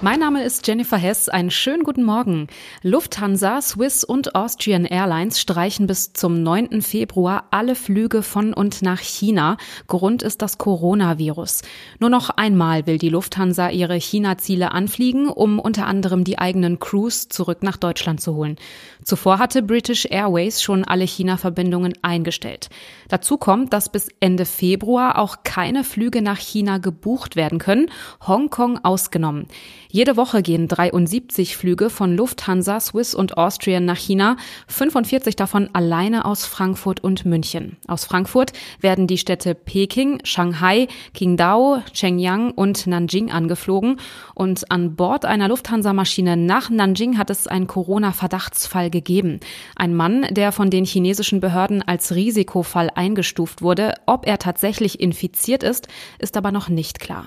Mein Name ist Jennifer Hess. Einen schönen guten Morgen. Lufthansa, Swiss und Austrian Airlines streichen bis zum 9. Februar alle Flüge von und nach China. Grund ist das Coronavirus. Nur noch einmal will die Lufthansa ihre China-Ziele anfliegen, um unter anderem die eigenen Crews zurück nach Deutschland zu holen. Zuvor hatte British Airways schon alle China-Verbindungen eingestellt. Dazu kommt, dass bis Ende Februar auch keine Flüge nach China gebucht werden können, Hongkong ausgenommen. Jede Woche gehen 73 Flüge von Lufthansa, Swiss und Austrian nach China, 45 davon alleine aus Frankfurt und München. Aus Frankfurt werden die Städte Peking, Shanghai, Qingdao, Shenyang und Nanjing angeflogen und an Bord einer Lufthansa-Maschine nach Nanjing hat es einen Corona-Verdachtsfall gegeben. Ein Mann, der von den chinesischen Behörden als Risikofall eingestuft wurde, ob er tatsächlich infiziert ist, ist aber noch nicht klar.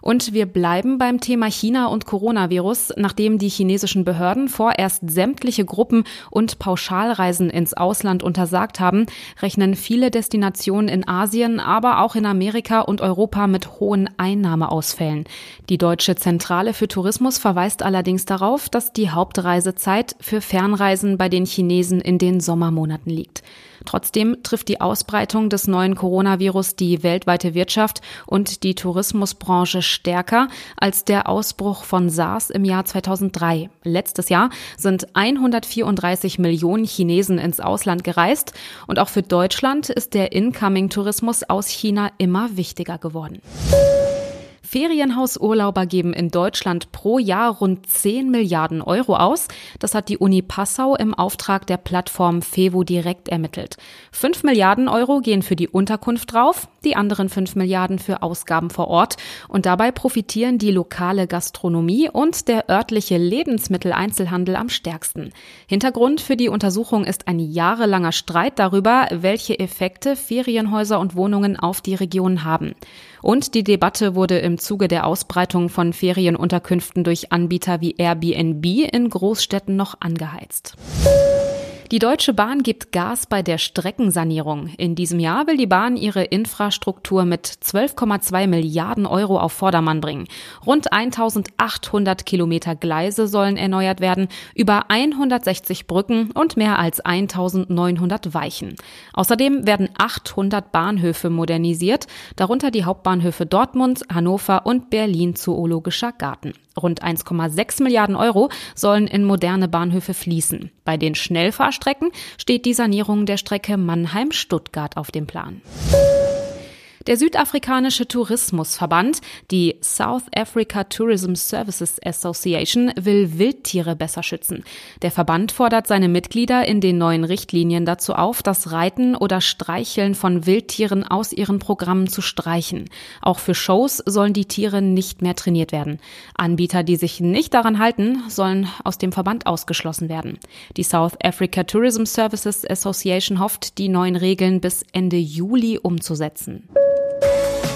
Und wir bleiben beim Thema China und Coronavirus. Nachdem die chinesischen Behörden vorerst sämtliche Gruppen und Pauschalreisen ins Ausland untersagt haben, rechnen viele Destinationen in Asien, aber auch in Amerika und Europa mit hohen Einnahmeausfällen. Die Deutsche Zentrale für Tourismus verweist allerdings darauf, dass die Hauptreisezeit für Fernreisen bei den Chinesen in den Sommermonaten liegt. Trotzdem trifft die Ausbreitung des neuen Coronavirus die weltweite Wirtschaft und die Tourismusbranche stärker als der Ausbruch von SARS im Jahr 2003. Letztes Jahr sind 134 Millionen Chinesen ins Ausland gereist und auch für Deutschland ist der Incoming-Tourismus aus China immer wichtiger geworden. Ferienhausurlauber geben in Deutschland pro Jahr rund 10 Milliarden Euro aus. Das hat die Uni Passau im Auftrag der Plattform Fevo direkt ermittelt. 5 Milliarden Euro gehen für die Unterkunft drauf, die anderen 5 Milliarden für Ausgaben vor Ort. Und dabei profitieren die lokale Gastronomie und der örtliche Lebensmitteleinzelhandel am stärksten. Hintergrund für die Untersuchung ist ein jahrelanger Streit darüber, welche Effekte Ferienhäuser und Wohnungen auf die Region haben. Und die Debatte wurde im Zuge der Ausbreitung von Ferienunterkünften durch Anbieter wie Airbnb in Großstädten noch angeheizt. Die Deutsche Bahn gibt Gas bei der Streckensanierung. In diesem Jahr will die Bahn ihre Infrastruktur mit 12,2 Milliarden Euro auf Vordermann bringen. Rund 1800 Kilometer Gleise sollen erneuert werden, über 160 Brücken und mehr als 1900 Weichen. Außerdem werden 800 Bahnhöfe modernisiert, darunter die Hauptbahnhöfe Dortmund, Hannover und Berlin Zoologischer Garten. Rund 1,6 Milliarden Euro sollen in moderne Bahnhöfe fließen. Bei den Schnellfahrstrecken steht die Sanierung der Strecke Mannheim-Stuttgart auf dem Plan. Der südafrikanische Tourismusverband, die South Africa Tourism Services Association, will Wildtiere besser schützen. Der Verband fordert seine Mitglieder in den neuen Richtlinien dazu auf, das Reiten oder Streicheln von Wildtieren aus ihren Programmen zu streichen. Auch für Shows sollen die Tiere nicht mehr trainiert werden. Anbieter, die sich nicht daran halten, sollen aus dem Verband ausgeschlossen werden. Die South Africa Tourism Services Association hofft, die neuen Regeln bis Ende Juli umzusetzen.